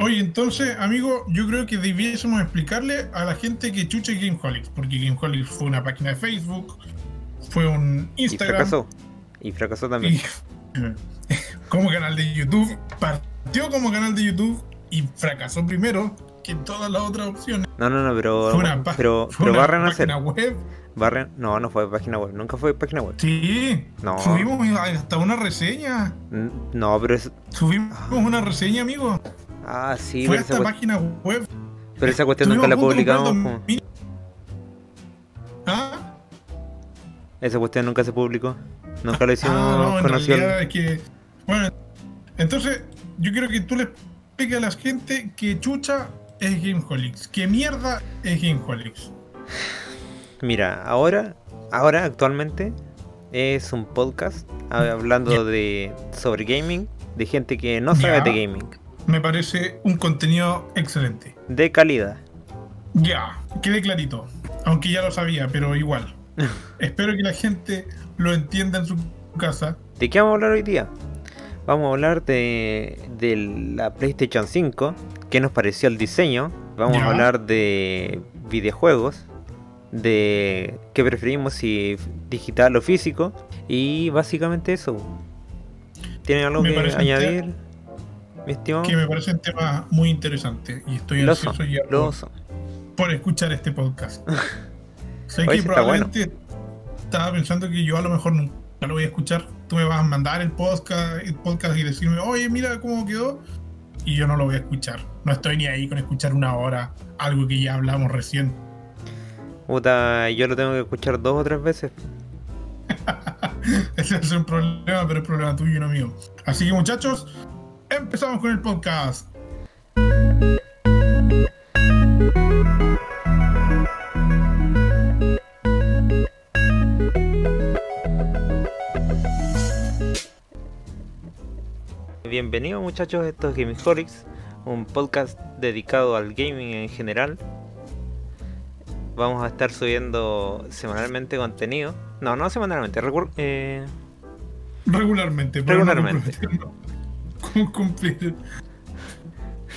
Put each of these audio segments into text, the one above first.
Oye, entonces, amigo, yo creo que debiésemos explicarle a la gente que chucha es Gameholics, porque Gameholics fue una página de Facebook, fue un Y Instagram fracasó. Y fracasó también. y como canal de YouTube, partió como canal de YouTube y fracasó primero que todas las otras opciones. No, no, no, pero. Fue una, pero fue pero una va a renacer. página web. No, no fue página web. Nunca fue página web. Sí, No. subimos hasta una reseña. No, pero es. Subimos una reseña, amigo. Ah, sí, Fue pero esta página web. pero esa cuestión nunca la publicamos. comprar po. 2000. ¿Ah? Esa cuestión nunca se publicó. Nunca lo hicimos Ah, no, en que. Bueno, entonces, yo quiero que tú le expliques a la gente que chucha es Gameholics. Que mierda es Gameholics. Mira, ahora, ahora actualmente es un podcast hablando de sobre gaming, de gente que no sabe de gaming, Me parece un contenido excelente. de calidad. Ya, quede clarito. Aunque ya lo sabía, pero igual. Espero que la gente lo entienda en su casa. ¿De qué vamos a hablar hoy día? Vamos a hablar de, de la PlayStation 5, qué nos pareció el diseño. Vamos a hablar de videojuegos, de qué preferimos, si digital o físico. Y básicamente eso. ¿Tienen algo Me que añadir, mi estimado? Que me parecen temas muy interesantes. Y estoy Lo ansioso son, ya por, escuchar este podcast. sé que probablemente estaba pensando que yo a lo mejor nunca lo voy a escuchar. Tú me vas a mandar el podcast, el podcast y decirme, oye, mira cómo quedó. Y yo no lo voy a escuchar. No estoy ni ahí con escuchar una hora, algo que ya hablamos recién. Puta, yo lo tengo que escuchar dos o tres veces. Ese es un problema, pero es problema tuyo y no mío. Así que muchachos, empezamos con el podcast. Bienvenidos muchachos, esto es Gameholics, un podcast dedicado al gaming en general. Vamos a estar subiendo semanalmente contenido. No, no semanalmente, eh, Regularmente. no Cumplir.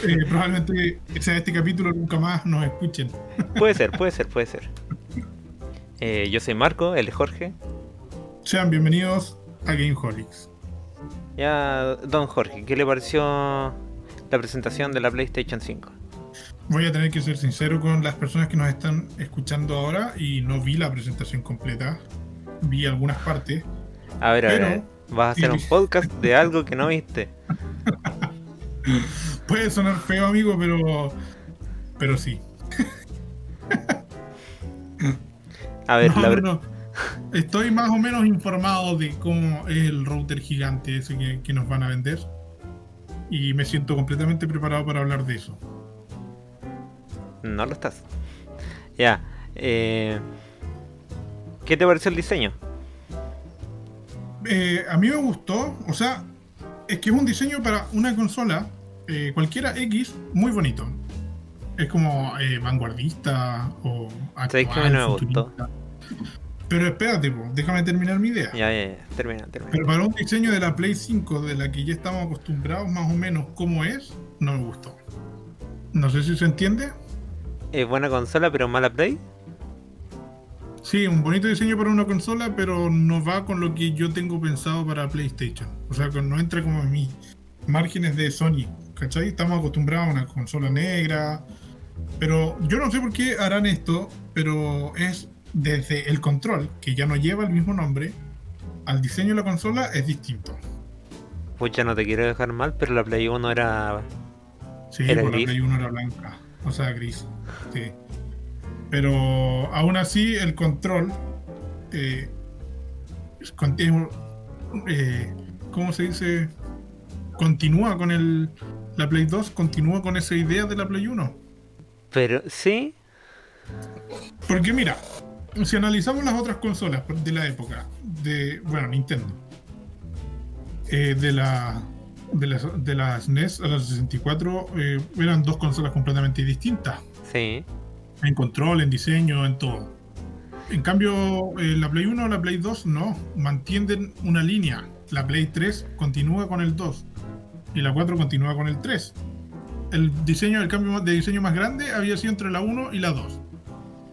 Eh, probablemente sea este capítulo nunca más nos escuchen. puede ser, puede ser, puede ser. Eh, yo soy Marco, él es Jorge. Sean bienvenidos a Gameholics. Ya, don Jorge, ¿qué le pareció la presentación de la PlayStation 5? Voy a tener que ser sincero con las personas que nos están escuchando ahora y no vi la presentación completa. Vi algunas partes. A ver, a ver, Pero- a ver, vas a hacer un podcast de algo que no viste. Puede sonar feo, amigo, pero. Pero sí. A ver, No, la no, ver- no. Estoy más o menos informado de cómo es el router gigante ese que, que nos van a vender. Y me siento completamente preparado para hablar de eso. No lo estás. Ya. Eh, ¿Qué te pareció el diseño? Eh, a mí me gustó, o sea, es que es un diseño para una consola, eh, cualquiera X, muy bonito. Es como eh, vanguardista o ¿Sabes qué no me gustó? Pero espérate, po, déjame terminar mi idea. Ya, ya, ya. Termina, termina. Pero para un diseño de la Play 5, de la que ya estamos acostumbrados más o menos cómo es, no me gustó. No sé si se entiende. Es buena consola, pero mala play. Sí, un bonito diseño para una consola, pero no va con lo que yo tengo pensado para PlayStation. O sea, que no entra como en mis márgenes de Sony. ¿Cachai? Estamos acostumbrados a una consola negra. Pero yo no sé por qué harán esto, pero es desde el control, que ya no lleva el mismo nombre, al diseño de la consola es distinto. Pucha, no te quiero dejar mal, pero la Play 1 era. Sí, Era la gris. Play 1 era blanca, o sea, gris. Sí. Pero aún así, el control. Eh, eh, ¿Cómo se dice? Continúa con el. La Play 2 continúa con esa idea de la Play 1. Pero, sí. Porque mira, si analizamos las otras consolas de la época, de. Bueno, Nintendo. eh, de la. De la, de la SNES a la 64 eh, eran dos consolas completamente distintas. Sí. En control, en diseño, en todo. En cambio, eh, la Play 1 o la Play 2 no, mantienen una línea. La Play 3 continúa con el 2 y la 4 continúa con el 3. el diseño, el cambio de diseño más grande había sido entre la 1 y la 2.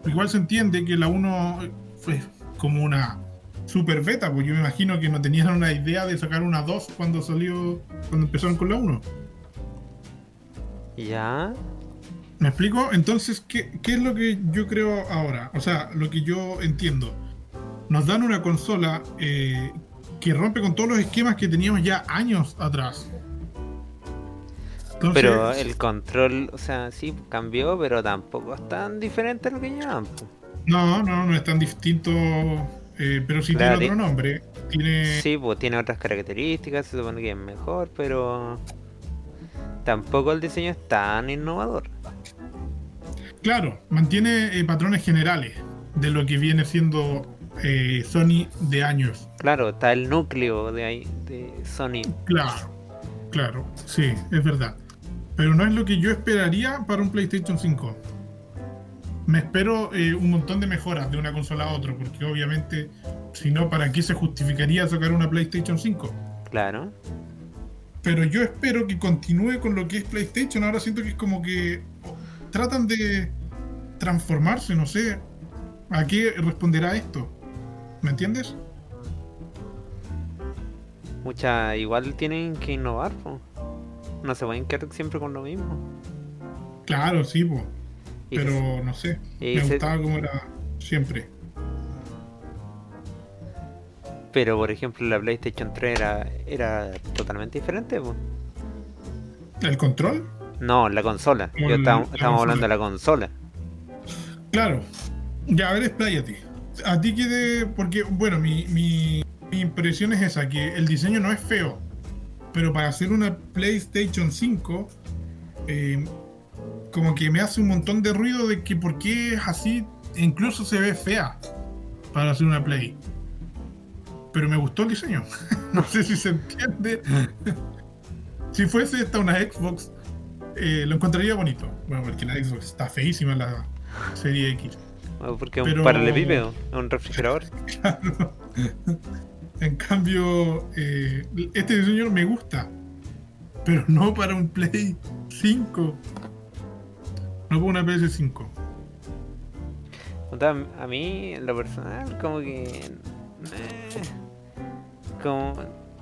Igual se entiende que la 1 fue como una super beta, porque yo me imagino que no tenían una idea de sacar una 2 cuando salió, cuando empezaron con la 1. Ya. ¿Me explico? Entonces, ¿qué, ¿qué, es lo que yo creo ahora? O sea, lo que yo entiendo. Nos dan una consola eh, que rompe con todos los esquemas que teníamos ya años atrás. Entonces, pero el control, o sea, sí cambió, pero tampoco es tan diferente a lo que llevan. No, no, no es tan distinto, eh, pero sí tiene otro nombre. Tiene... Sí, pues tiene otras características, se supone que es mejor, pero tampoco el diseño es tan innovador. Claro, mantiene eh, patrones generales de lo que viene siendo eh, Sony de años. Claro, está el núcleo de, ahí, de Sony. Claro, claro, sí, es verdad. Pero no es lo que yo esperaría para un PlayStation 5. Me espero eh, un montón de mejoras de una consola a otra, porque obviamente, si no, ¿para qué se justificaría sacar una PlayStation 5? Claro. Pero yo espero que continúe con lo que es PlayStation. Ahora siento que es como que tratan de transformarse, no sé. ¿A qué responderá esto? ¿Me entiendes? Mucha, igual tienen que innovar, no se pueden quedar siempre con lo mismo. Claro, sí, po. pero no sé, me gustaba como era siempre. Pero por ejemplo la PlayStation 3 era, era totalmente diferente, po. ¿El control? No, la consola. Yo estamos, hablando de la consola. Claro. Ya, a ver, expláyate a ti que Porque, bueno, mi, mi, impresión es esa, que el diseño no es feo, pero para hacer una PlayStation 5, eh, como que me hace un montón de ruido de que por qué es así, incluso se ve fea para hacer una Play. Pero me gustó el diseño. no sé si se entiende. si fuese esta una Xbox, eh, lo encontraría bonito. Bueno, porque la Xbox está feísima la serie X. Porque es un paralelepípedo, un refrigerador. Claro. En cambio, eh, este diseño me gusta, pero no para un Play 5. No para una PS5. A mí, en lo personal, como que. Eh, como.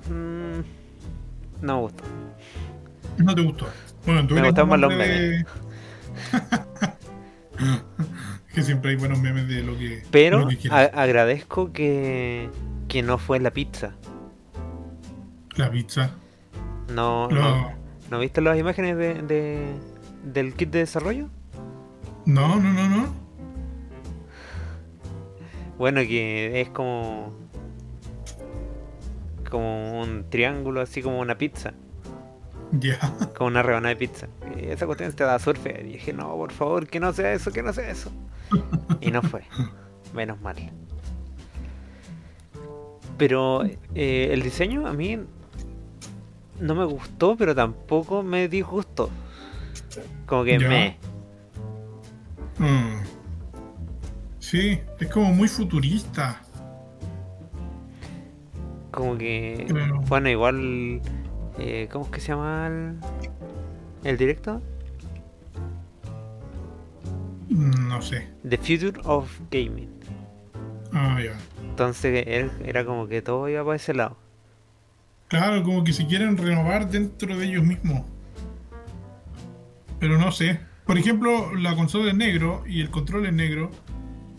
Mmm, no me gustó. No te gustó. Bueno, tú me gustan más los memes. que siempre hay buenos memes de lo que. Pero agradezco que, que no fue la pizza. La pizza. No, no. ¿No viste las imágenes de, de, del kit de desarrollo? No, no, no, no. Bueno, que es como. Como un triángulo, así como una pizza. Ya. Como una rebanada de pizza. Y esa cuestión te da surfe. Y dije, no, por favor, que no sea eso, que no sea eso. Y no fue. Menos mal. Pero eh, el diseño a mí no me gustó, pero tampoco me disgustó. Como que me. Mm. Sí, es como muy futurista. Como que. Bueno, igual. Eh, ¿Cómo es que se llama el, el directo? No sé. The Future of Gaming. Ah, ya. Entonces era como que todo iba para ese lado. Claro, como que se quieren renovar dentro de ellos mismos. Pero no sé. Por ejemplo, la consola es negro y el control es negro.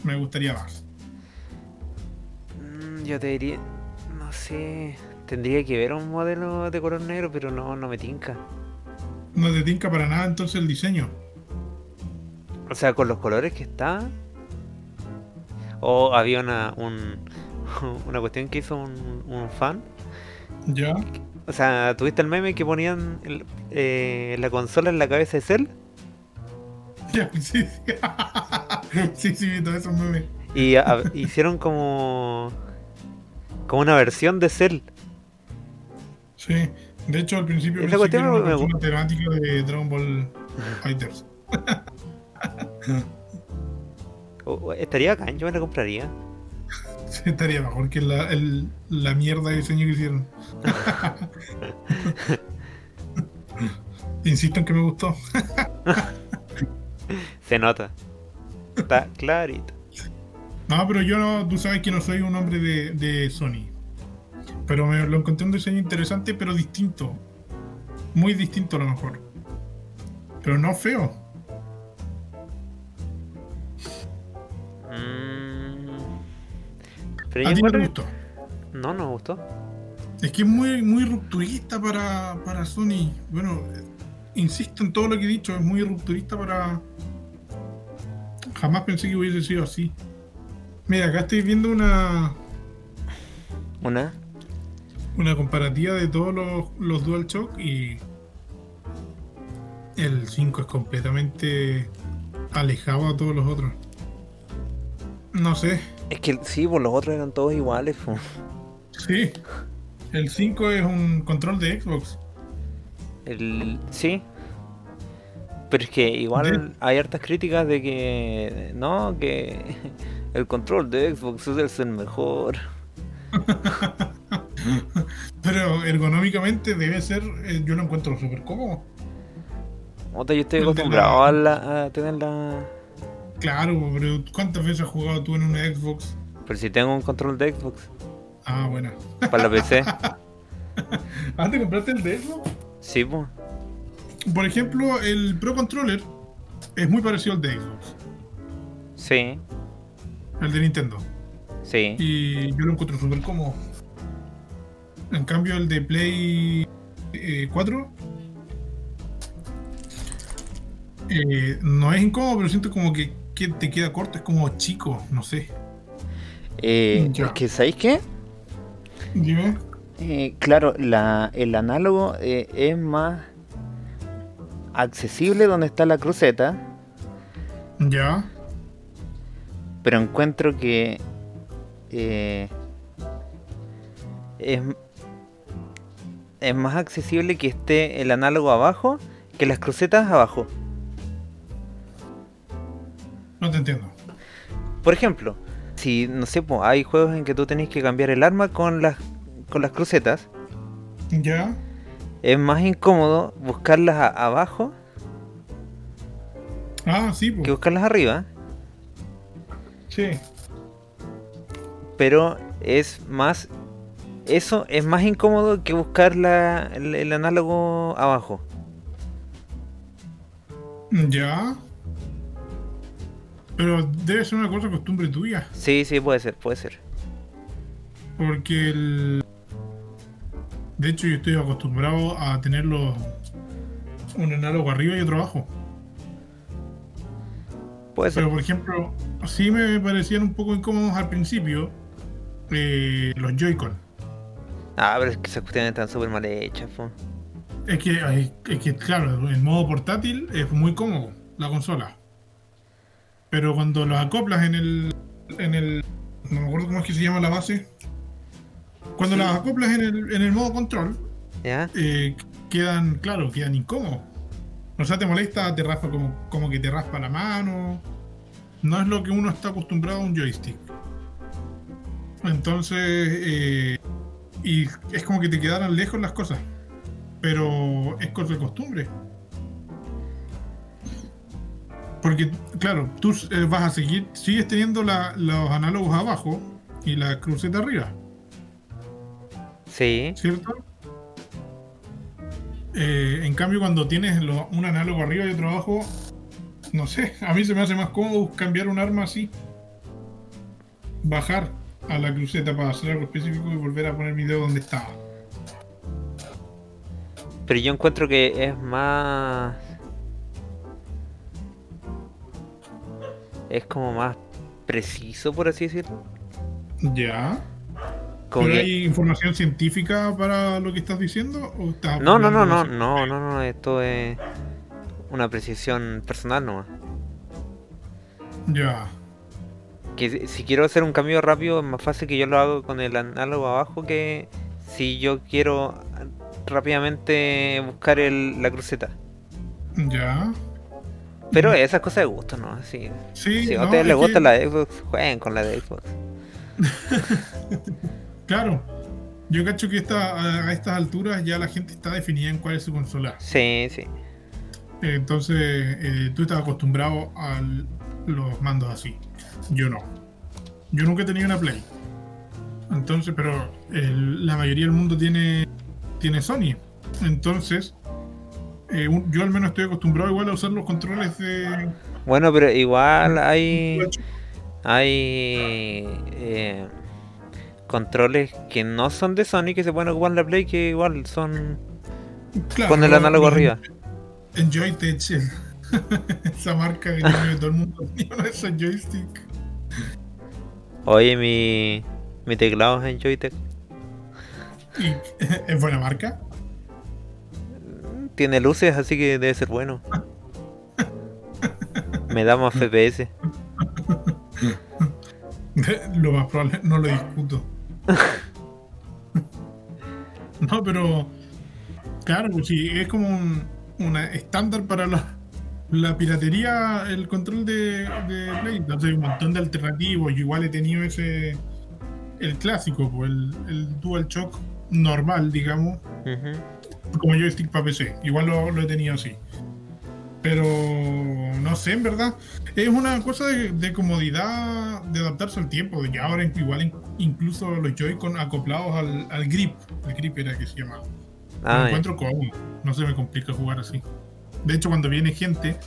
Me gustaría más. Mm, yo te diría. No sé. Tendría que ver un modelo de color negro, pero no, no me tinca. No te tinca para nada entonces el diseño. O sea, con los colores que está. O había una, un, una cuestión que hizo un, fan. Ya. O sea, ¿tuviste el meme que ponían eh, la consola en la cabeza de Cell? Ya, sí, sí. sí, sí, vi todos esos memes. Y hicieron como. como una versión de Cell. Sí, de hecho al principio Esa cuestión era una temática de Dragon Ball Fighters. estaría acá, yo me la compraría. estaría mejor que la, la mierda de diseño que hicieron. Insisto en que me gustó. Se nota. Está clarito. No, pero yo no, tú sabes que no soy un hombre de, de Sony. Pero me lo encontré un diseño interesante, pero distinto. Muy distinto a lo mejor. Pero no feo. Mm. ¿A Pero ti no te gustó? No, no me gustó. Es que es muy, muy rupturista para, para Sony. Bueno, insisto en todo lo que he dicho, es muy rupturista para. Jamás pensé que hubiese sido así. Mira, acá estoy viendo una, Una. Una comparativa de todos los, los DualShock y. El 5 es completamente alejado a todos los otros. No sé. Es que sí, pues los otros eran todos iguales. Sí. El 5 es un control de Xbox. El, sí. Pero es que igual hay hartas críticas de que no, que el control de Xbox es el mejor. Pero ergonómicamente debe ser, eh, yo lo encuentro súper cómodo. Otra, yo estoy acostumbrado a, la- a tener la. Claro, pero ¿cuántas veces has jugado tú en una Xbox? Pero si tengo un control de Xbox Ah, buena. para la PC, ¿Ah, te compraste el de Xbox? sí, pues. Por ejemplo, el Pro Controller es muy parecido al de Xbox, Sí, el de Nintendo. sí. Y yo lo encuentro súper cómodo. En cambio, el de Play eh, 4 eh, no es incómodo, pero siento como que, que te queda corto, es como chico, no sé. Eh, Ya. es que, ¿sabéis qué? Dime. Eh, claro, la, el análogo eh, es más accesible donde está la cruceta, Ya. pero encuentro que eh, es, es más accesible que esté el análogo abajo que las crucetas abajo. No te entiendo. Por ejemplo, si no sé, po, hay juegos en que tú tenés que cambiar el arma con las con las crucetas, Ya. es más incómodo buscarlas a- abajo Ah, sí, pues. que buscarlas arriba. Sí. pero es más eso es más incómodo que buscar la- el, el análogo abajo Ya. Pero debe ser una cosa costumbre tuya. sí sí puede ser puede ser Porque el. De hecho, yo estoy acostumbrado a tenerlo un análogo arriba y otro abajo. puede ser Pero por ejemplo, sí me parecían un poco incómodos al principio eh, los Joy-Con. Ah pero es que esas cuestiones están súper mal hechas po. Es que, es que, claro, en modo portátil es muy cómodo la consola. Pero cuando los acoplas en el. en el. no me acuerdo cómo es que se llama la base. Cuando Sí. las acoplas en el, en el modo control, ya eh, quedan, claro, quedan incómodos. O sea, te molesta, te raspa como, como que te raspa la mano. No es lo que uno está acostumbrado a un joystick. Entonces, eh, y es como que te quedaran lejos las cosas. Pero es cosa de costumbre. Porque, claro, tú eh, vas a seguir, sigues teniendo la- los análogos abajo y la cruceta arriba. sí ¿cierto? Eh, en cambio, cuando tienes lo- un análogo arriba y otro abajo, no sé, a mí se me hace más cómodo cambiar un arma así. Bajar a la cruceta para hacer algo específico y volver a poner mi dedo donde estaba. pero yo encuentro que es más es como más preciso por así decirlo Ya. ¿Pero que hay información científica para lo que estás diciendo? ¿O estás no no no no no no no esto es una precisión personal nomás Ya. Que si- quiero hacer un cambio rápido es más fácil que yo lo hago con el análogo abajo que si yo quiero rápidamente buscar el- la cruceta. Ya. Pero esas cosas de gusto, ¿no? Si, Sí, si a no, ustedes les es gusta que- la de Xbox, jueguen con la de Xbox. Claro. Yo cacho que esta, a a estas alturas ya la gente está definida en cuál es su consola. Sí, sí. Entonces, eh, tú estás acostumbrado a los mandos así. Yo no. Yo nunca he tenido una Play. Entonces, pero el- la mayoría del mundo tiene, tiene Sony. Entonces, eh, un- yo al menos estoy acostumbrado igual a usar los controles de... Bueno, pero igual hay hay eh, controles que no son de Sony que se pueden ocupar en la Play que igual son Claro, con el análogo los- arriba. En Joytech, esa marca que tiene todo el mundo tiene esos joystick. Oye, mi mi teclado es en Joytech. Y es buena marca. Tiene luces, así que debe ser bueno. Me da más FPS. Lo más probable, no lo discuto. no, pero. Claro, pues sí, es como un una estándar para la, la piratería, el control de, de Play. Entonces hay un montón de alternativos. Yo igual he tenido ese. El clásico, pues el, el DualShock normal, digamos. Ujú. como joystick para PC. Igual lo, lo he tenido así. Pero no sé, en verdad. Es una cosa de, de comodidad, de adaptarse al tiempo. De que ahora igual in- incluso los Joy-Con acoplados al, al grip. El grip era que se llamaba. Ah, encuentro cómodo. No se me complica jugar así. De hecho, cuando viene gente,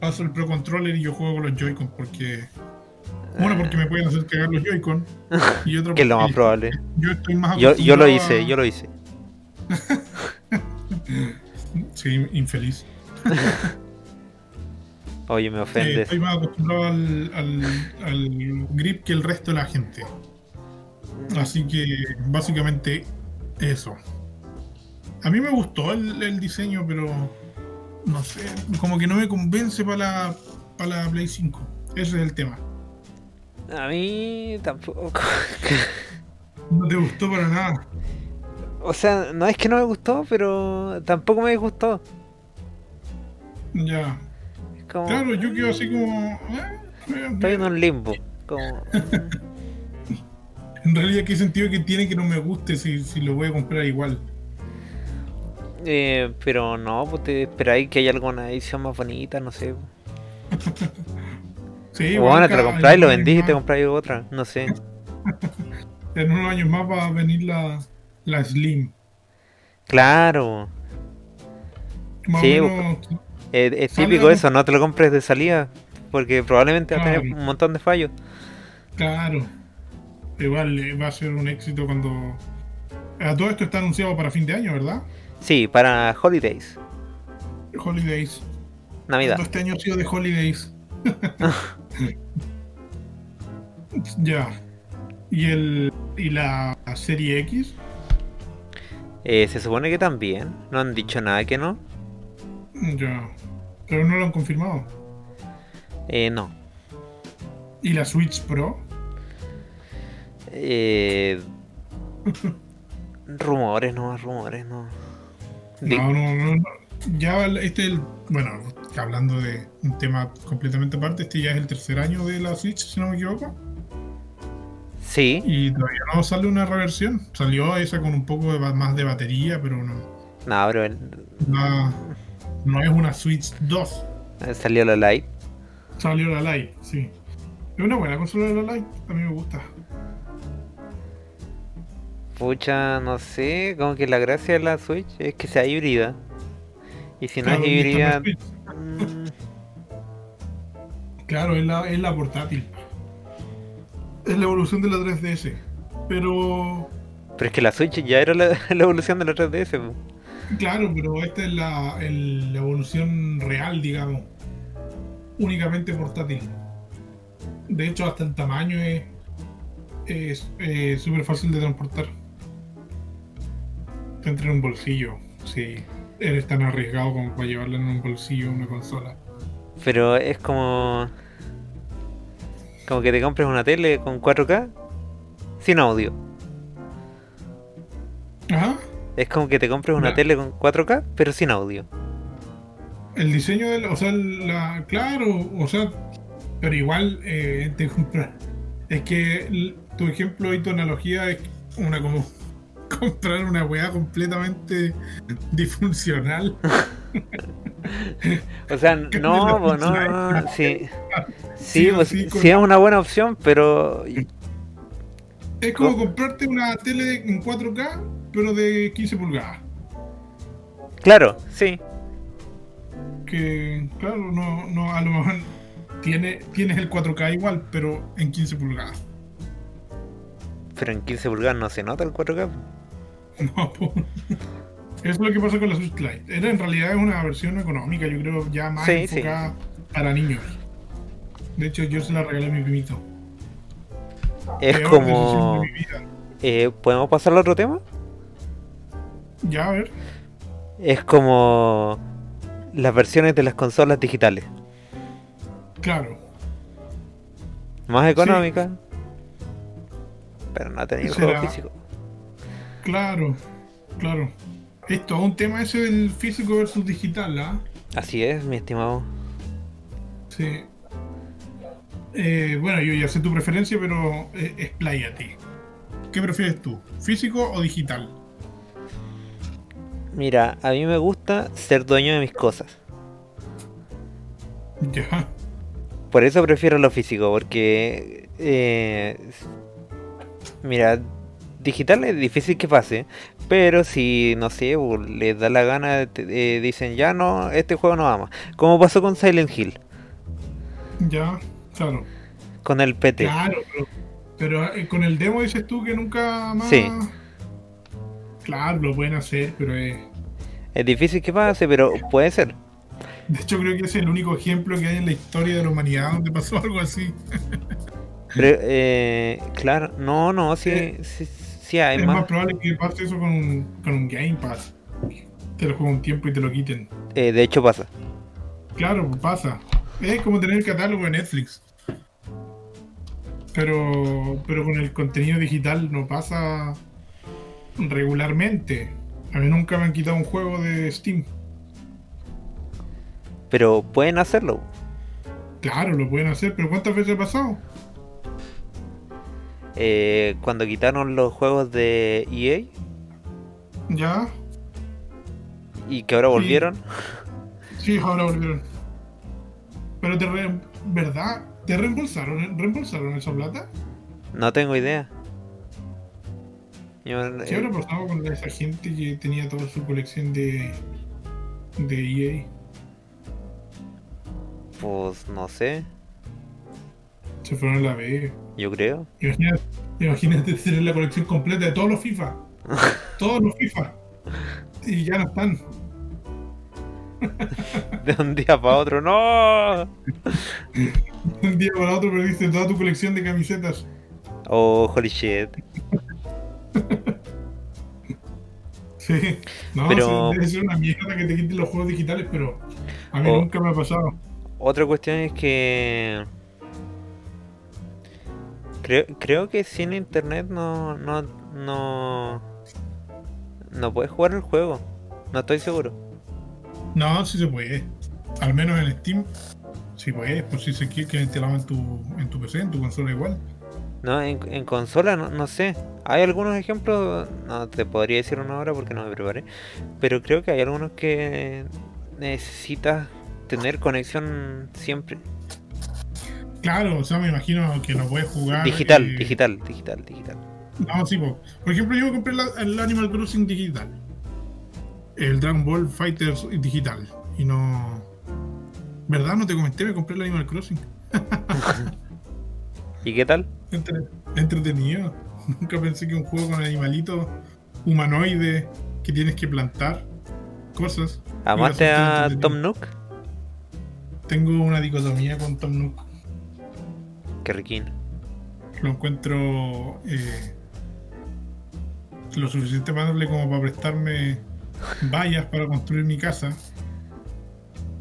paso el Pro Controller y yo juego con los Joy-Con porque. Uno, porque me pueden hacer cagar los Joy-Con. Y otro, que es lo más probable. yo estoy más Yo, yo lo hice, a- yo lo hice. Sí, infeliz. Oye, me Eh, ofendes. estoy más acostumbrado al, al, al grip que el resto de la gente. Así que básicamente eso. A mí me gustó el, el diseño, pero no sé, como que no me convence para la, para la Play 5. Ese es el tema. A mí tampoco. No te gustó para nada. O sea, no es que no me gustó, pero tampoco me disgustó. Ya. Como, Claro, yo quedo así como. eh, eh, Estoy en un limbo. Como, En realidad, ¿qué sentido que tiene que no me guste si, si lo voy a comprar igual? Eh, pero no, pues te esperáis que haya alguna edición más bonita, no sé. Sí, o bueno, te lo cada- compráis, lo vendís y te compráis otra, no sé. En unos años más va a venir la, la Slim. Claro, Más Sí, menos, eh, es típico eso, no te lo compres de salida, porque probablemente va a tener un montón de fallos. claro. Igual eh, va a ser un éxito cuando. A todo esto está anunciado para fin de año, ¿verdad? Sí, para Holidays, Holidays. Navidad. Este año ha sido de Holidays. ya. ¿Y el y la serie X? Eh, se supone que también, no han dicho nada que no. Ya. Pero no lo han confirmado. Eh, no. ¿Y la Switch Pro? Eh, rumores, no, rumores, no. Di- No, no, no, no. Ya este es el. Bueno, hablando de un tema completamente aparte, este ya es el tercer año de la Switch, si no me equivoco. Sí, Y todavía no sale una reversión. Salió esa con un poco de más de batería, pero no. no, pero el- No, no es una Switch 2. salió la Lite. Salió la Lite, sí. Es una buena consola de la Lite, a mí me gusta. Pucha, no sé, como que la gracia de la Switch es que sea híbrida. Y si no Claro, es híbrida, es mm, Claro, es la, es la portátil. Es la evolución de la 3DS. Pero. pero es que la Switch ya era la, la evolución de la 3DS. po. Claro, pero esta es la, el- la evolución real, digamos. Únicamente portátil. De hecho, hasta el tamaño es es eh, súper fácil de transportar. Te entra en un bolsillo, si eres tan arriesgado como para llevarla en un bolsillo una consola. Pero es como. Como que te compres una tele con 4K sin audio. Ajá. Es como que te compres una tele con 4K pero sin audio. El diseño de la, o sea, la, claro, o sea, pero igual eh, te compras. Es que tu ejemplo y tu analogía es una como comprar una weá completamente disfuncional. O sea, no, no, no, sí. Sí, pues, sí, sí es una buena opción, pero Es como comprarte una tele en 4K, pero de 15 pulgadas. claro, sí. Que, claro, no, no, a lo mejor tiene, tienes el 4K igual, pero en 15 pulgadas. Pero en 15 pulgadas no se nota el 4K. No, po. Eso es lo que pasa con la Switch. Era en realidad es una versión económica, yo creo, ya más Sí, sí. enfocada para niños. De hecho, yo se la regalé a mi primito. Es Peor como... eh, ¿Podemos pasar al otro tema? Ya, a ver. Es como las versiones de las consolas digitales. Claro. Más económicas. Pero no ha tenido juego físico. Claro, claro. Esto es un tema ese del físico versus digital, ¿ah? Así es, mi estimado. Sí. Eh, bueno, yo ya sé tu preferencia, pero eh, expláyate. ¿Qué prefieres tú? ¿Físico o digital? Mira, a mí me gusta ser dueño de mis cosas. Ya. Por eso prefiero lo físico, porque... eh, mira, digital es difícil que pase, pero si, no sé, les da la gana, te- eh, dicen, ya no, este juego no vamos. Como pasó con Silent Hill, Ya, claro. con el PT. Claro, pero, pero, eh, con el demo dices tú que nunca más. Sí. Claro, lo pueden hacer, pero es. Es difícil que pase, pero puede ser. De hecho, creo que es el único ejemplo que hay en la historia de la humanidad donde pasó algo así. Pero, eh, claro, no, no, sí, sí, es más más. probable que pase eso con un, con un Game Pass. Te lo juega un tiempo y te lo quiten. Eh, de hecho pasa. Claro, pasa. Es como tener el catálogo de Netflix. Pero, pero con el contenido digital no pasa regularmente. A mí nunca me han quitado un juego de Steam. Pero pueden hacerlo. Claro, lo pueden hacer, pero ¿cuántas veces ha pasado? Eh, cuando quitaron los juegos de EA Ya, y que ahora Sí. volvieron. sí, ahora volvieron. Pero te re- ¿verdad? ¿Te reembolsaron, reembolsaron esa plata? No tengo idea. Yo, ¿Qué eh, habrá pasado con esa gente que tenía toda su colección de, de EA? pues no sé, Se fueron a la vez. yo creo. Imagínate, imagínate tener la colección completa de todos los FIFA. todos los FIFA. Y ya no están. De un día para otro, no. Un día para otro perdiste toda tu colección de camisetas. Oh, holy shit. Sí. No, Pero- debe ser una mierda que te quiten los juegos digitales, pero a mí Oh. nunca me ha pasado. Otra cuestión es que creo, creo que sin internet no, no, no, no puedes jugar el juego. No estoy seguro. No, sí se puede. Al menos en Steam. Sí puedes, pues si se quiere que hagan en tu, en tu PC, en tu consola igual. No, en, en consola no, no sé. Hay algunos ejemplos, no te podría decir una hora porque no me preparé. Pero creo que hay algunos que necesitas tener conexión siempre. Claro, o sea, me imagino que no puedes jugar. Digital, eh, digital, digital, digital. No, sí, po. por ejemplo, yo compré la- el Animal Crossing digital. El Dragon Ball Fighters digital. Y no. ¿Verdad? No te comenté, me compré el Animal Crossing. ¿Y qué tal? Entre- entretenido. Nunca pensé que un juego con animalitos humanoides que tienes que plantar cosas. ¿Amaste a Tom. Nook? Tengo una dicotomía con Tom Nook. Qué riquín. Lo encuentro eh, lo suficiente amable como para prestarme vallas para construir mi casa.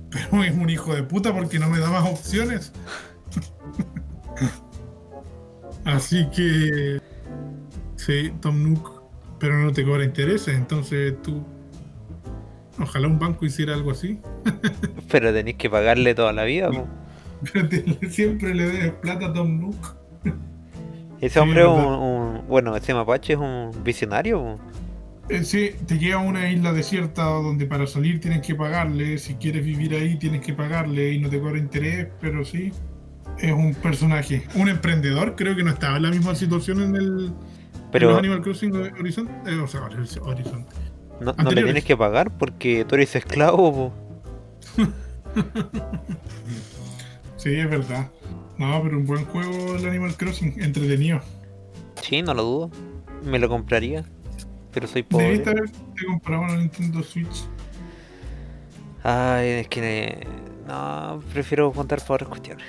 Pero es un hijo de puta porque no me da más opciones. Así que. Sí, Tom Nook. Pero no te cobra intereses, entonces tú. Ojalá un banco hiciera algo así. Pero tenéis que pagarle toda la vida. po. Pero te- siempre le des plata a Tom Nook. Ese Sí, hombre es un, Bueno, ese mapache es un visionario. Eh, sí, te lleva a una isla desierta donde para salir tienes que pagarle. Si quieres vivir ahí tienes que pagarle y no te cobra interés, pero sí. Es un personaje. Un emprendedor, creo que no estaba en la misma situación en el. Pero- en los Animal Crossing Horizon. eh, o sea, Horizon. No, no le tienes que pagar porque tú eres esclavo. Sí, es verdad. No, pero un buen juego el Animal Crossing, entretenido. Sí, no lo dudo. Me lo compraría. Pero soy pobre. Debiste haberte comprado una Nintendo Switch. Ay, es que. No, prefiero contar por otras cuestiones.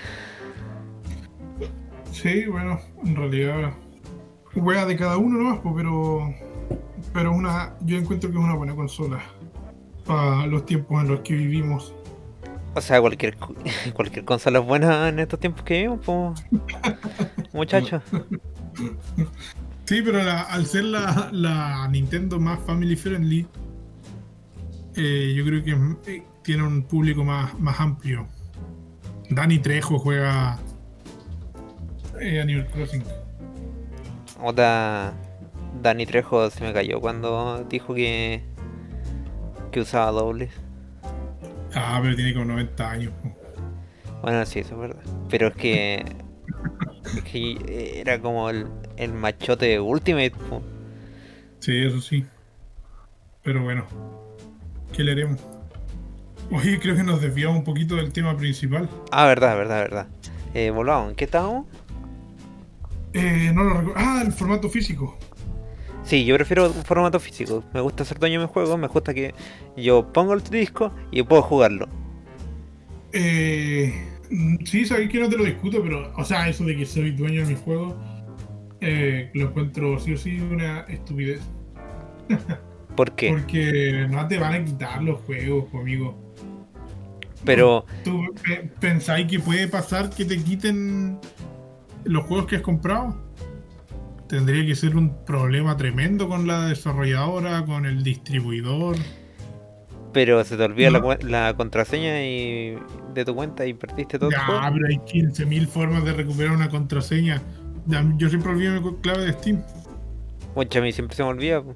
Sí, bueno, en realidad. Wea de cada uno nomás, po, pero. Pero una. Yo encuentro que es una buena consola. Para los tiempos en los que vivimos. O sea, cualquier, cu- cualquier consola es buena en estos tiempos que vivimos, po. Muchachos. Sí, pero la- al ser la, la Nintendo más family friendly, eh, yo creo que eh, tiene un público más, más amplio. Dani Trejo juega eh, Animal Crossing. Otra. Dani Trejo se me cayó cuando dijo que. que usaba dobles. Ah, pero tiene como 90 años. Bueno, sí, eso es verdad. Pero es que. es que era como el, el machote de Ultimate, po. Sí, eso sí. Pero bueno, ¿qué le haremos? Oye, creo que nos desviamos un poquito del tema principal. Ah, verdad, verdad, verdad. Eh, volvamos, ¿en qué estábamos? Eh, no lo recuerdo. Ah, el formato físico. Sí, yo prefiero un formato físico. Me gusta ser dueño de mi juego, me gusta que yo pongo el disco y puedo jugarlo. Eh, mm, sí, sabéis que no te lo discuto, pero, o sea, eso de que soy dueño de mi juego, eh, lo encuentro sí o sí una estupidez. ¿Por qué? Porque no te van a quitar los juegos, amigo. Pero, ¿Tú pe- pensáis que puede pasar que te quiten los juegos que has comprado? Tendría que ser un problema tremendo con la desarrolladora, con el distribuidor. pero se te olvida la, No. cuen- la contraseña y de tu cuenta y perdiste todo Ya, pero hay 15.000 formas de recuperar una contraseña. Ya, Yo siempre olvido mi clave de Steam. Mucha a mí siempre se me olvida. po.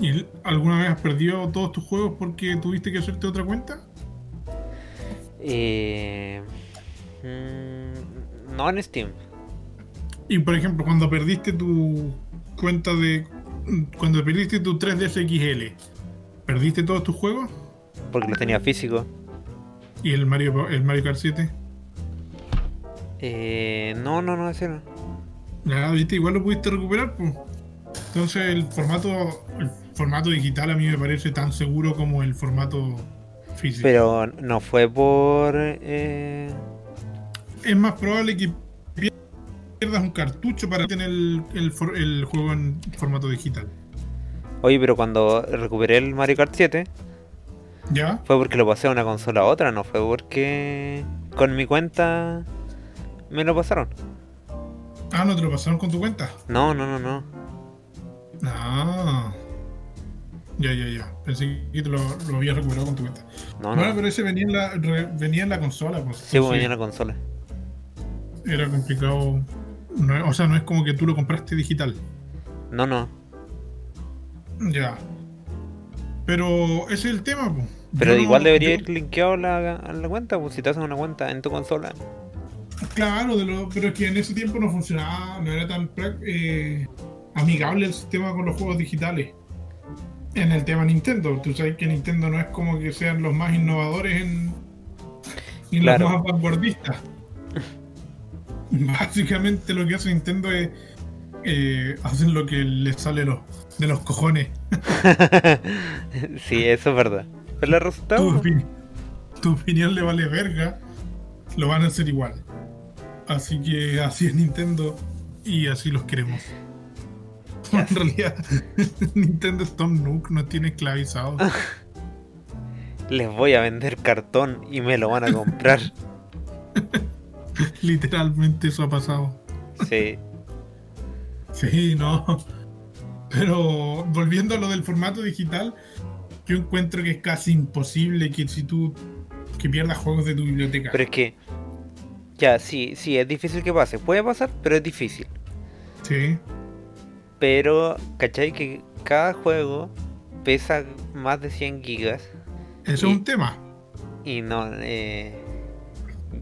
¿Y alguna vez has perdido todos tus juegos porque tuviste que hacerte otra cuenta? Eh, mm, no en Steam. Y por ejemplo, cuando perdiste tu cuenta de. Cuando perdiste tu 3DS XL, ¿perdiste todos tus juegos? Porque los tenía físicos. ¿Y el Mario, el Mario Kart 7? Eh, no, no, no, ese no. Ya, viste, igual lo pudiste recuperar, pues. Entonces el formato, el formato digital a mí me parece tan seguro como el formato físico. Pero no fue por... Eh, es más probable que pierdas un cartucho para tener el, el for- el juego en formato digital. Oye, pero cuando recuperé el Mario Kart 7, ¿Ya? fue porque lo pasé de una consola a otra, no fue porque con mi cuenta me lo pasaron. Ah, ¿no te lo pasaron con tu cuenta? No, no, no, no. Ah. Ya, ya, ya. Pensé que te lo, lo habías recuperado con tu cuenta. No, Bueno, no. pero ese venía en la, re- venía en la consola, pues. Sí, pues venía en la consola. Era complicado. No- o sea, no es como que tú lo compraste digital. No, no. Ya. Pero ese es el tema, pues. Pero Yo no- igual debería yo- ir linkeado la, a la cuenta, pues si te haces una cuenta en tu consola. Claro, de lo- pero es que en ese tiempo no funcionaba, no era tan eh, amigable el sistema con los juegos digitales. En el tema Nintendo, tú sabes que Nintendo no es como que sean los más innovadores en, y Claro. los más vanguardistas. Básicamente lo que hace Nintendo es eh, hacen lo que les sale los, de los cojones. sí, eso es verdad. Pero el Tu, resultado... tu opinión le vale verga, lo van a hacer igual. Así que así es Nintendo y así los queremos. En realidad, Nintendo es Tom Nook, no tiene esclavizado. Les voy a vender cartón y me lo van a comprar. Literalmente eso ha pasado. Sí. Sí, no. Pero volviendo a lo del formato digital, yo encuentro que es casi imposible que si tú que pierdas juegos de tu biblioteca. Pero es que... Ya, sí, sí, es difícil que pase. Puede pasar, pero es difícil. Sí, Pero, ¿cachai? Que cada juego pesa más de 100 gigas. Eso es un tema. Y no, eh,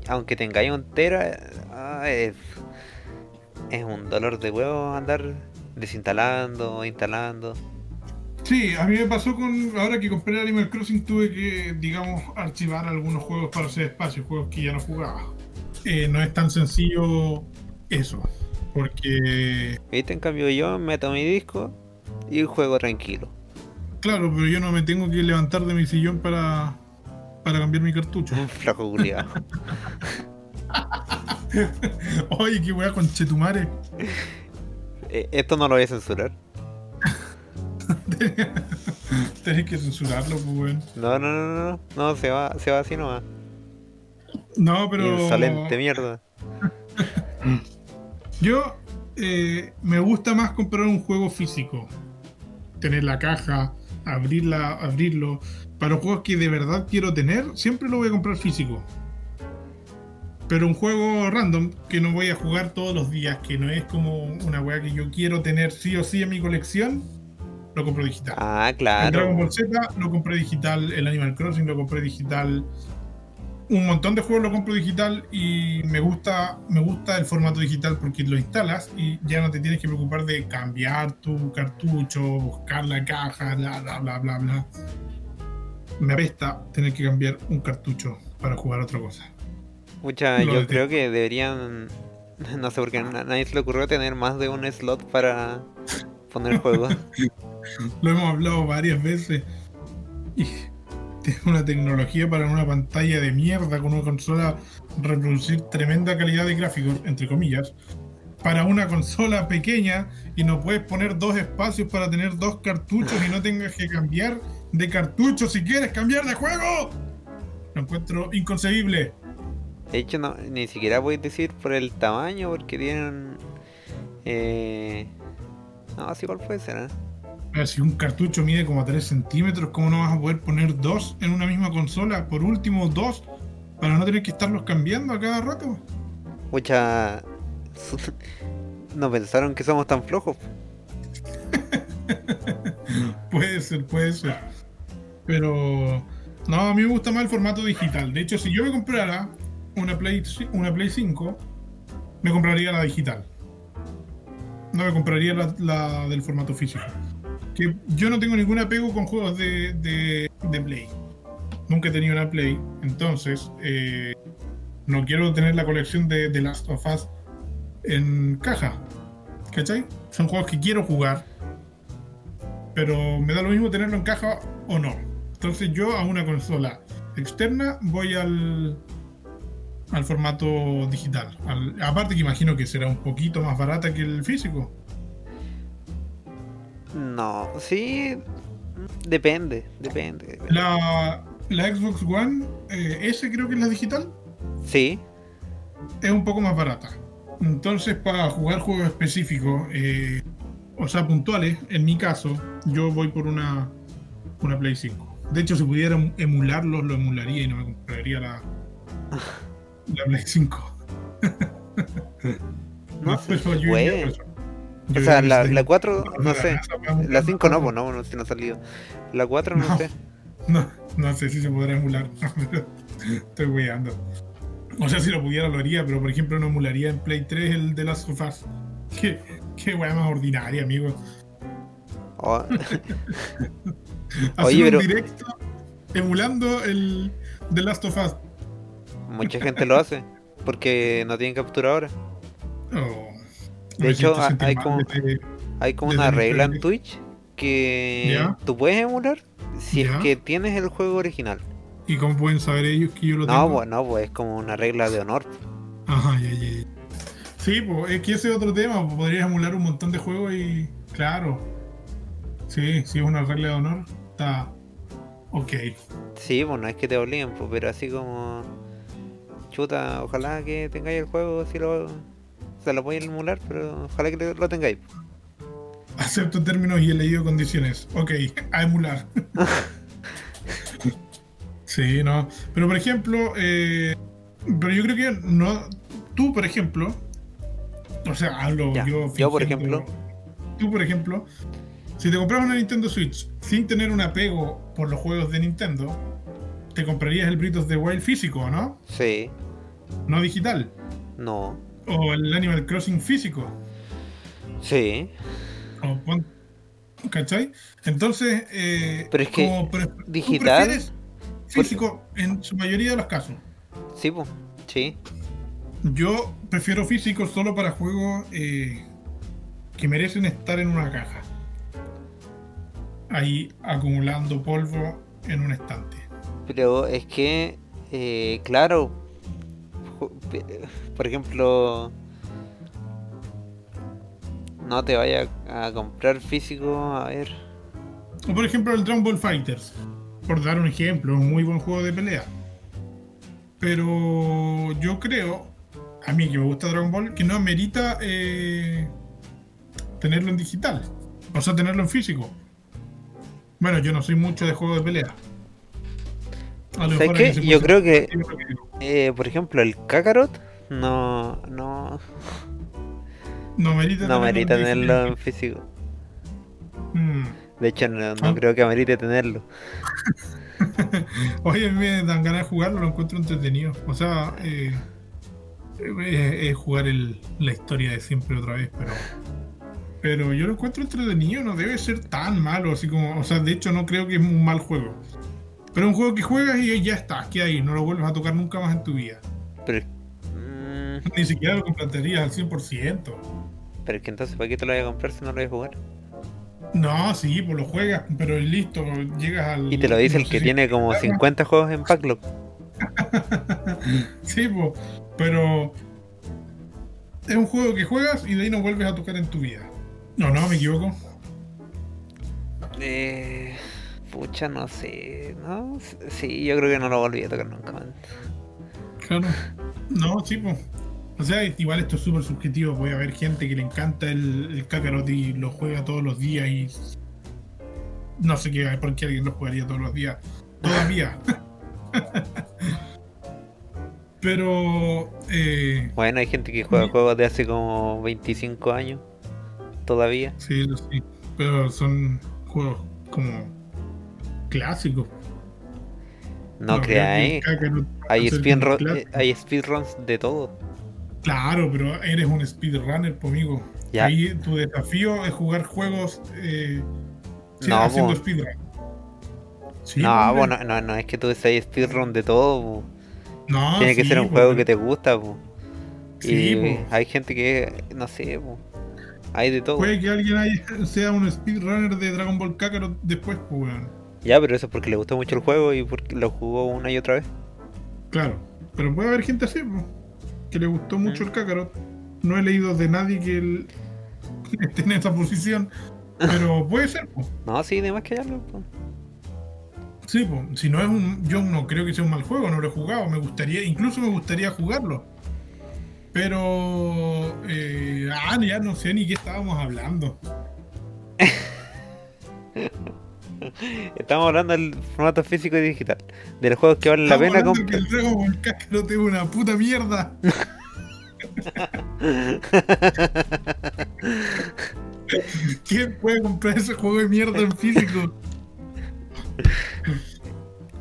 aunque tengáis un tera, ah, es, es un dolor de huevo andar desinstalando, instalando. Sí, a mí me pasó con. Ahora que compré Animal Crossing, tuve que, digamos, archivar algunos juegos para hacer espacio, juegos que ya no jugaba. Eh, no es tan sencillo eso, porque. ¿Viste? En cambio yo meto mi disco y juego tranquilo. Claro, pero yo no me tengo que levantar de mi sillón para, para cambiar mi cartucho. Flaco culiado. Oye, qué weá con Chetumare. Eh, Esto no lo voy a censurar. Tenés que censurarlo, pues, weón. No, no, no, no, no, no, se va, se va así nomás. No, pero. Insolente mierda. Yo eh, me gusta más comprar un juego físico. Tener la caja, abrirla, abrirlo. Para los juegos que de verdad quiero tener, siempre lo voy a comprar físico. Pero un juego random que no voy a jugar todos los días, que no es como una weá que yo quiero tener sí o sí en mi colección, lo compro digital. Ah, El Dragon claro. Ball Z lo compré digital, el Animal Crossing lo compré digital. Un montón de juegos lo compro digital y me gusta, me gusta el formato digital porque lo instalas y ya no te tienes que preocupar de cambiar tu cartucho, buscar la caja, bla bla bla bla bla. Me apesta tener que cambiar un cartucho para jugar otra cosa. Mucha, yo detesto. creo que deberían. No sé por qué a nadie se le ocurrió tener más de un slot para poner juegos. Lo hemos hablado varias veces. Y tiene una tecnología para una pantalla de mierda con una consola reproducir tremenda calidad de gráficos, entre comillas. Para una consola pequeña y no puedes poner dos espacios para tener dos cartuchos y no tengas que cambiar de cartucho si quieres cambiar de juego. Lo encuentro inconcebible. De hecho, no, ni siquiera voy a decir por el tamaño, porque tienen. Eh... No, así igual puede ser, ¿eh? Si un cartucho mide como 3 centímetros, ¿cómo no vas a poder poner dos en una misma consola? Por último, dos, para no tener que estarlos cambiando a cada rato. Mucha. No pensaron que somos tan flojos. Puede ser, puede ser. Pero no, a mí me gusta más el formato digital. De hecho, si yo me comprara una Play, una Play 5, me compraría la digital. No me compraría la, del formato físico. Que yo no tengo ningún apego con juegos de, de, Play. Nunca he tenido una Play. Entonces, eh, no quiero tener la colección de, de Last of Us en caja. ¿Cachai? Son juegos que quiero jugar pero me da lo mismo tenerlo en caja o no. Entonces yo a una consola externa voy al al formato digital. Al- aparte que imagino que será un poquito más barata que el físico. No, sí. Depende, depende. depende. La, la Xbox One eh, S creo que es la digital Sí, es un poco más barata. Entonces para jugar juegos específicos, eh, o sea puntuales, en mi caso, yo voy por una, una Play 5. De hecho, si pudiera em- emularlos, lo emularía y no me compraría la, la Play 5. no sé Pero yo iría. O sea, la, la eso. 4, no sé. La La 5 no, pues no, no, si no ha salido. La 4 no, No. sé. No, no sé si se podrá emular. Estoy weyando. O sea, si lo pudiera lo haría, pero por ejemplo no emularía en Play 3 el de las sofás. Qué, qué wea más ordinaria, amigo. Oh, Oye, pero- un directo emulando el The Last of Us. mucha gente lo hace. Porque no tienen capturadora. Oh, De hecho, hay como- desde- Hay como una regla en. Twitch que tú puedes emular si es que tienes el juego original. ¿Y cómo pueden saber ellos que yo lo No, tengo? pues no, pues es como una regla de honor. Ajá, ya, ya. Sí, pues es que ese es otro tema. pues, podrías emular un montón de juegos y. Claro. Sí, si es una regla de honor, está. Ok. Sí, pues no es que te obliguen, pues, pero así como. Chuta, ojalá que tengáis el juego, si lo. Se lo podéis emular, pero ojalá que lo tengáis. Acepto términos y he leído condiciones. Ok, a emular. sí, no. Pero por ejemplo, eh, pero yo creo que no. Tú, por ejemplo. O sea, hablo Ya, yo. yo, por ejemplo. Tú, por ejemplo. Si te compras una Nintendo Switch sin tener un apego por los juegos de Nintendo, te comprarías el of the Wild físico, ¿no? Sí. No digital. No. O el Animal Crossing físico. Sí. O pon- ¿Cachai? Entonces, eh, Pero es que como pre- digital- físico en su mayoría de los casos. Sí, pues. Sí. Yo prefiero físico solo para juegos eh, que merecen estar en una caja. Ahí acumulando polvo en un estante. Pero es que, eh, claro, por ejemplo, no te vaya a comprar físico, a ver. O por ejemplo el Dragon Ball Fighters. Por dar un ejemplo, es un muy buen juego de pelea. Pero yo creo, a mí que me gusta Dragon Ball, que no amerita eh, tenerlo en digital. O sea, tenerlo en físico. Bueno, yo no soy mucho de juegos de pelea. ¿Sabes qué? Yo creo que, eh, por ejemplo, el Kakarot no, no, no merita no merita tenerlo en físico. Mm. De hecho, no, no Ah. creo que amerite tenerlo. Oye, a mí me dan ganas de jugarlo, lo encuentro entretenido. O sea, eh, eh, es jugar el- la historia de siempre otra vez, pero. Pero yo lo encuentro entretenido, no debe ser tan malo, así como. O sea, de hecho, no creo que es un mal juego. Pero es un juego que juegas y ya está, que ahí, no lo vuelves a tocar nunca más en tu vida. Pero, mm, Ni siquiera lo comprarías al 100%. pero es que entonces, ¿para qué te lo voy a comprar si no lo voy a jugar? No, sí, pues lo juegas, pero listo, llegas al. Y te lo dice no el que si- tiene como 50 juegos en backlog. Sí, po, pero es un juego que juegas y de ahí no vuelves a tocar en tu vida. No, no, me equivoco. Eh, pucha, no sé, ¿no? Sí, yo creo que no lo volví a tocar nunca más. Claro. No, sí, pues. O sea, igual esto es súper subjetivo. Puede haber gente que le encanta el, el Kakarot y lo juega todos los días y. No sé qué, por qué alguien lo jugaría todos los días. Todavía. Pero. Eh, Bueno, hay gente que juega juegos de hace como 25 años. Todavía. sí, sí. Pero son juegos como clásicos. No creo que creáis. Hay, eh, hay speedruns de todo. Claro, pero eres un speedrunner, po, amigo. Ya. Ahí tu desafío es jugar juegos eh, No, haciendo speedrun. Sí, no, bueno, no, no es que tú seas speedrun de todo. No, Tiene que sí, ser un juego que te gusta. Sí, y hay gente que, no sé. Hay de todo. Puede que alguien haya- sea un speedrunner de Dragon Ball Kakarot después, pues, weón. Ya, pero eso es porque le gustó mucho el juego y porque lo jugó una y otra vez. Claro. Pero puede haber gente así, po, que le gustó mucho Mm. el Kakarot. No he leído de nadie que él esté en esa posición. Pero puede ser, po. No, sí, de más que algo. po. Sí, po. si no es un. Yo no creo que sea un mal juego, no lo he jugado. Me gustaría, incluso me gustaría jugarlo. Pero. eh, ah, ya no sé ni qué estábamos hablando. Estamos hablando del formato físico y digital. De los juegos que valen la pena hablando que comprar. el Dragon Ball Kakarot es una puta mierda. ¿Quién puede comprar ese juego de mierda en físico?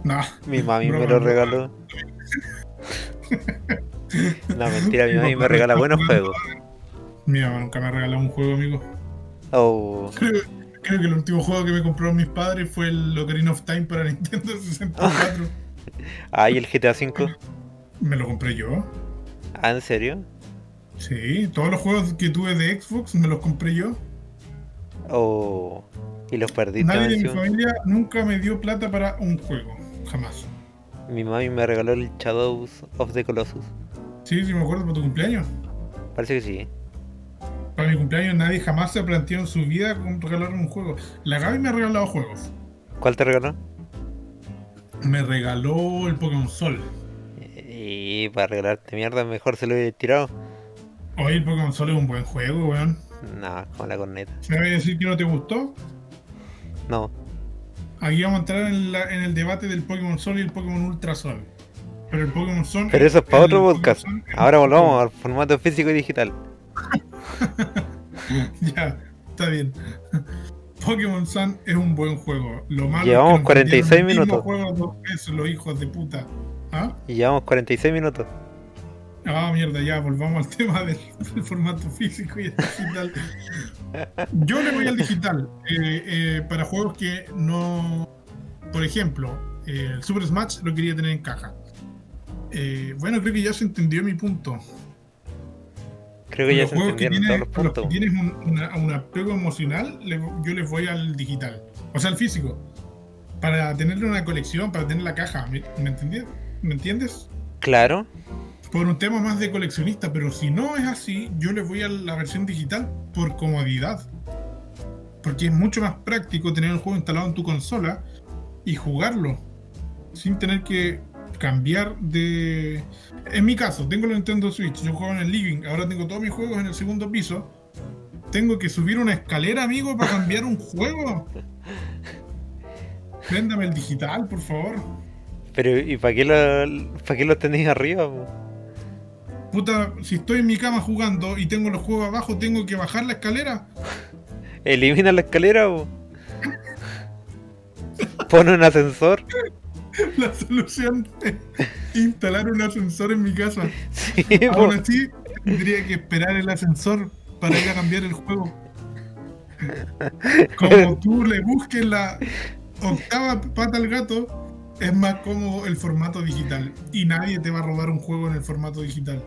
No. Mi mami me lo regaló. No, mentira, mi mami me regala buenos juegos. Mi mamá nunca me ha regalado un juego, amigo. Oh, Creo, creo que el último juego que me compraron mis padres fue el Ocarina of Time para Nintendo 64. ah, ¿y el GTA V? me lo compré yo. Ah, ¿en serio? Sí, todos los juegos que tuve de Xbox me los compré yo. Oh, y los perdiste Nadie de mi familia nunca me dio plata para un juego. Jamás. Mi mami me regaló el Shadows of the Colossus. Sí, sí, me acuerdo por tu cumpleaños. Parece que sí. Para mi cumpleaños nadie jamás se planteó en su vida con regalar un juego. La Gaby me ha regalado juegos. ¿Cuál te regaló? Me regaló el Pokémon Sol. Y para regalarte mierda, mejor se lo hubiera tirado. Hoy el Pokémon Sol es un buen juego, weón. No, con la corneta. ¿Me vas a decir que no te gustó? No, Aquí vamos a entrar en, la- en el debate del Pokémon Sol y el Pokémon Ultra Sol. Pero el Pokémon Sol. pero eso es para otro podcast. Ahora volvamos al formato físico y digital. Ya, está bien. Pokémon Sun es un buen juego. Lo malo Llevamos es que nos 46 vendieron el mismo minutos. juego dos veces, los hijos de puta. ¿Ah? Y llevamos 46 minutos. Ah, mierda, ya, volvamos al tema del, del formato físico y el digital. Yo le voy al digital. eh, eh, para juegos que no. Por ejemplo, eh, el Super Smash lo quería tener en caja. Eh, bueno, creo que ya se entendió mi punto. Creo que ya los se entendieron tienes, todos los los que puntos. tienes un, una- un apego emocional, le- yo les voy al digital. O sea, al físico. Para tenerle una colección, para tener la caja. ¿Me, me entiendes? ¿Me entiendes? Claro. Por un tema más de coleccionista, pero si no es así, yo les voy a la versión digital por comodidad. Porque es mucho más práctico tener el juego instalado en tu consola y jugarlo sin tener que cambiar de... En mi caso, tengo la Nintendo Switch, yo juego en el living, ahora tengo todos mis juegos en el segundo piso. Tengo que subir una escalera, amigo, para cambiar un juego. Véndame el digital, por favor. Pero ¿y para qué lo, para qué lo tenéis arriba? po? Puta, si estoy en mi cama jugando y tengo los juegos abajo, tengo que bajar la escalera. Elimina la escalera. po. Pon un ascensor. La solución es instalar un ascensor en mi casa. Sí. Aún así, tendría que esperar el ascensor para ir a cambiar el juego. Como tú le busques la octava pata al gato, es más cómodo el formato digital. Y nadie te va a robar un juego en el formato digital.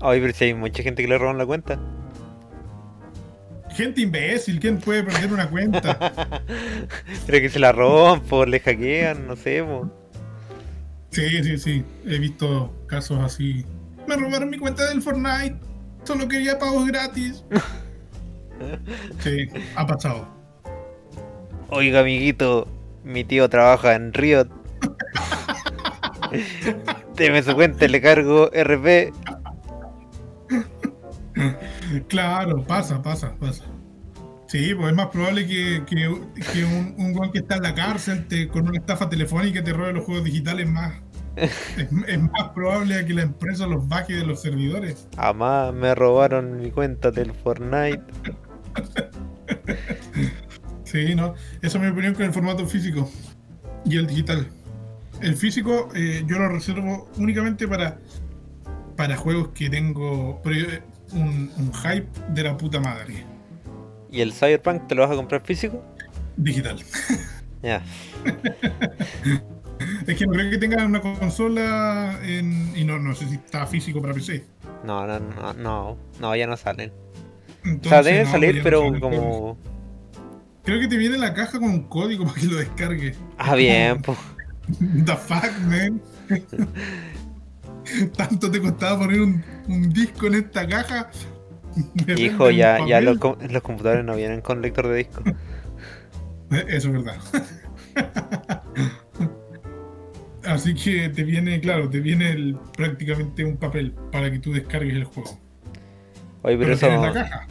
Ay, pero si hay mucha gente que le roban la cuenta. Gente imbécil, ¿quién puede perder una cuenta? Pero que se la roban, por le hackean, no sé, po. Sí, sí, sí. He visto casos así. Me robaron mi cuenta del Fortnite. Solo quería pagos gratis. Sí, ha pasado. Oiga, amiguito, mi tío trabaja en Riot. Deme su cuenta, le cargo RP. Claro, pasa, pasa, pasa. Sí, pues es más probable que, que, que un, un weón que está en la cárcel te, con una estafa telefónica te robe los juegos digitales más. Es, es más probable que la empresa los baje de los servidores. Amá, me robaron mi cuenta del Fortnite. Sí, no. Esa es mi opinión con el formato físico y el digital. El físico eh, yo lo reservo únicamente para, para juegos que tengo pero, un, un hype de la puta madre. ¿Y el Cyberpunk te lo vas a comprar físico? Digital. Ya. Es que no creo que tengan una consola en- y no, no sé si está físico para PC. No, no, no, no, no, ya no salen. O Entonces, sea, deben no, salir, no pero como... Creo que te viene en la caja con un código para que lo descargue. Ah, bien, pues. The fuck, man. Tanto te costaba poner un, un disco en esta caja. Hijo, ya, ya los, com- los computadores no vienen con lector de disco. Eso es verdad. Así que te viene, claro, te viene el- prácticamente un papel para que tú descargues el juego. Oye, pero Pero eso, la caja.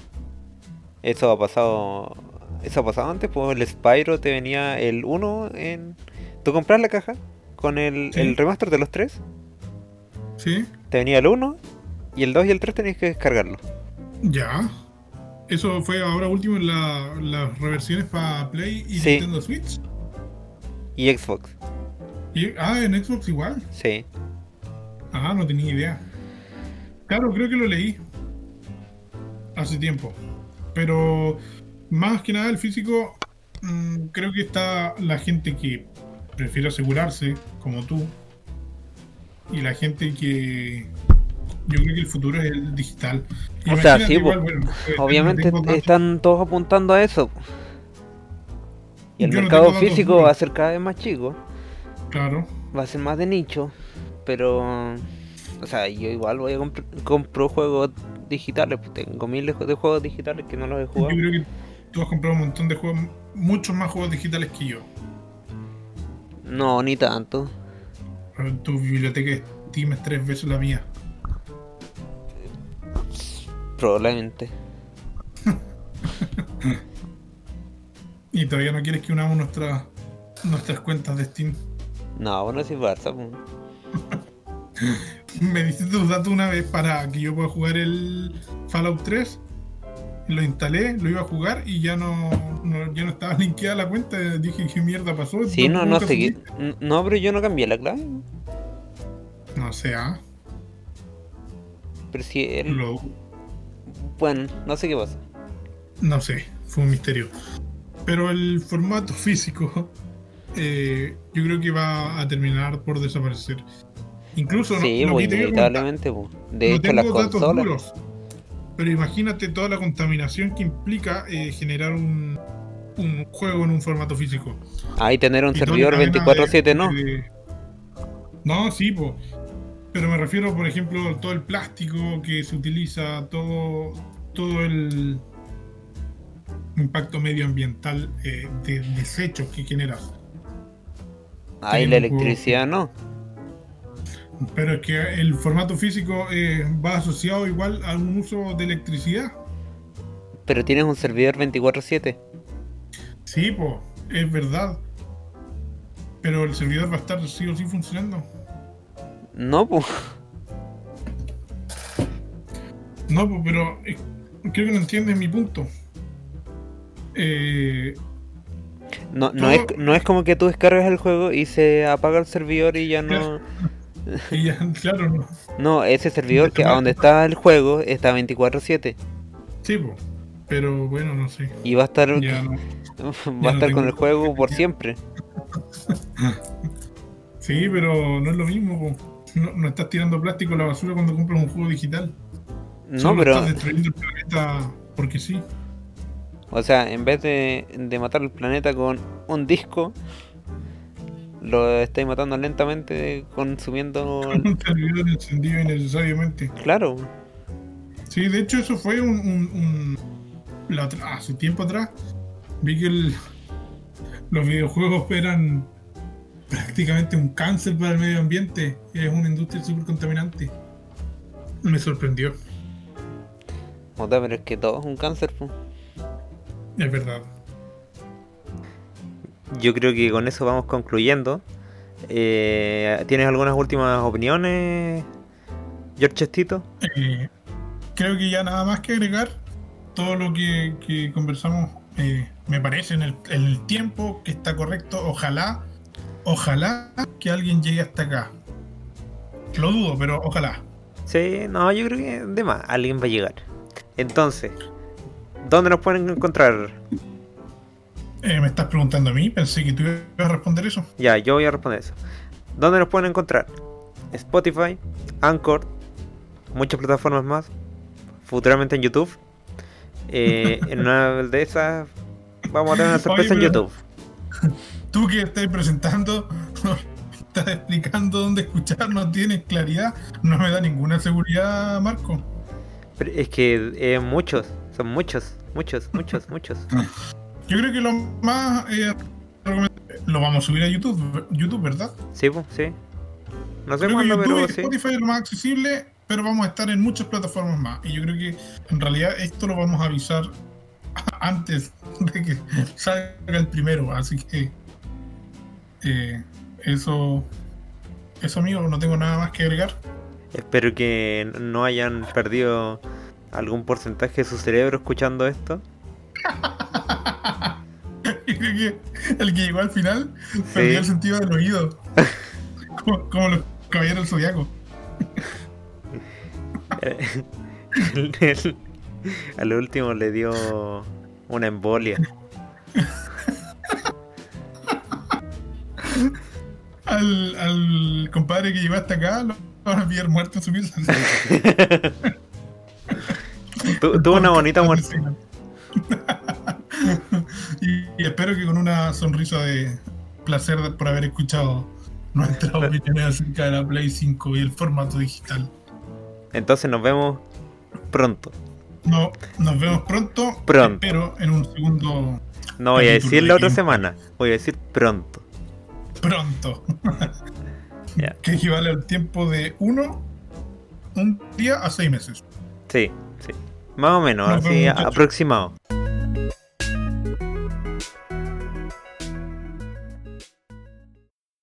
eso ha pasado... Eso ha pasado antes, pues el Spyro te venía el 1 en... Tú compras la caja con el, Sí. el remaster de los tres. ¿Sí? Te venía el 1 y el 2 y el 3 tenías que descargarlo. Ya. Eso fue ahora último en la- las reversiones para Play y Sí. Nintendo Switch. Y Xbox, Y, ah, en Xbox igual. sí. Ah, no tenía idea. Claro, creo que lo leí hace tiempo. Pero más que nada el físico, mm, creo que está la gente que prefiere asegurarse, como tú, y la gente que yo creo que el futuro es el digital. O sea, sí, igual, bueno, eh, Obviamente están todos apuntando a eso. Y el Yo mercado físico va a ser cada vez más chico. Claro. va a ser más de nicho, pero o sea, yo igual voy a comprar compro juegos digitales, pues tengo miles de juegos digitales que no los he Yo jugado. creo que tú has comprado un montón de juegos, muchos más juegos digitales que yo. No, ni tanto. Tu biblioteca de Steam es tres veces la mía. Probablemente. Y todavía no quieres que unamos nuestras nuestras cuentas de Steam. No, bueno, sí Barça, pues. Me diste tus datos una vez para que yo pueda jugar el Fallout 3. Lo instalé, lo iba a jugar y ya no, no- ya no estaba linkeada la cuenta. Dije, ¿qué mierda pasó? Sí, no, no sé. qué-. No, pero yo no cambié la clave. No sé, ah, Pero si él. lo- Bueno, no sé qué pasa. no sé, fue un misterio. Pero el formato físico, eh, yo creo que va a terminar por desaparecer. Incluso, no- Sí, pues te iba a comentar, inevitablemente. pues. De no hecho, las consolas. duros, pero imagínate toda la contaminación que implica eh, generar un, un juego en un formato físico. Ahí tener un Y servidor la cadena 24-7, de- ¿no? de- No, sí, po. pero me refiero, por ejemplo, a todo el plástico que se utiliza, todo, todo el impacto medioambiental eh, de desechos que generas. Ahí la electricidad no. Pero es que el formato físico eh, va asociado igual a un uso de electricidad. Pero tienes un servidor 24-7. Sí, pues, es verdad. Pero el servidor va a estar sí o sí funcionando. No, pues. No, pues, pero eh, creo que no entiendes mi punto. Eh, No, no, Todo- es, no es como que tú descargas el juego y se apaga el servidor y ya no. Y ya, claro, no. No, ese servidor que a donde está el juego está 24-7. Sí. Pero bueno, no sé. Y va a estar, Ya no. va a no estar con el juego por siempre. Sí, pero no es lo mismo. po. No, no estás tirando plástico a la basura cuando compras un juego digital. No, Solo pero, estás destruyendo el planeta porque sí. o sea, en vez de, de matar el planeta con un disco, lo estáis matando lentamente consumiendo. el- Un servidor encendido innecesariamente. Claro, Sí, de hecho eso fue un... un- un- la otra- hace tiempo atrás vi que el- los videojuegos eran prácticamente un cáncer para el medio ambiente. Es una industria súper contaminante. Me sorprendió, puta, pero es que todo es un cáncer. po. es verdad. Yo creo que con eso vamos concluyendo. Eh, ¿Tienes algunas últimas opiniones, George Chestito? Eh, creo que ya nada más que agregar. Todo lo que, que conversamos eh, me parece en el, en el tiempo que está correcto. Ojalá, ojalá que alguien llegue hasta acá. Lo dudo, pero ojalá. Sí, no, yo creo que de más, alguien va a llegar. Entonces, ¿dónde nos pueden encontrar? Eh, me estás preguntando a mí, pensé que tú ibas a responder eso. Ya, yo voy a responder eso. ¿Dónde nos pueden encontrar? Spotify, Anchor, muchas plataformas más, futuramente en YouTube. Eh, en una de esas vamos a tener una sorpresa Oye, en YouTube. Tú que estás presentando, estás explicando dónde escuchar, no tienes claridad, no me da ninguna seguridad, Marco. Pero es que eh, muchos, son muchos, muchos, muchos, muchos. Yo creo que lo más eh, lo vamos a subir a YouTube, YouTube, ¿verdad? Sí, pues, sí. No sé Creo que YouTube pero y sí. Spotify es lo más accesible, pero vamos a estar en muchas plataformas más. Y yo creo que en realidad esto lo vamos a avisar antes de que salga el primero, así que eh, eso, eso amigo, no tengo nada más que agregar. Espero que no hayan perdido algún porcentaje de su cerebro escuchando esto. Que el que llegó al final perdió el sentido del oído. como, como los caballeros del zodiaco. El- el- a lo último le dio una embolia. Al, al compadre que llegó hasta acá lo van a pillar muerto en su pieza. Tu- Tuvo una bonita muerte. Y, y espero que con una sonrisa de placer por haber escuchado nuestras opiniones acerca de la Play 5 y el formato digital. Entonces nos vemos pronto. No, nos vemos pronto. Pronto. Pero en un segundo No voy a decir de la otra Game. semana, voy a decir pronto. pronto. Ya. Que equivale al tiempo de uno, un día a seis meses. Sí, sí. Más o menos, Nos así vemos, aproximado.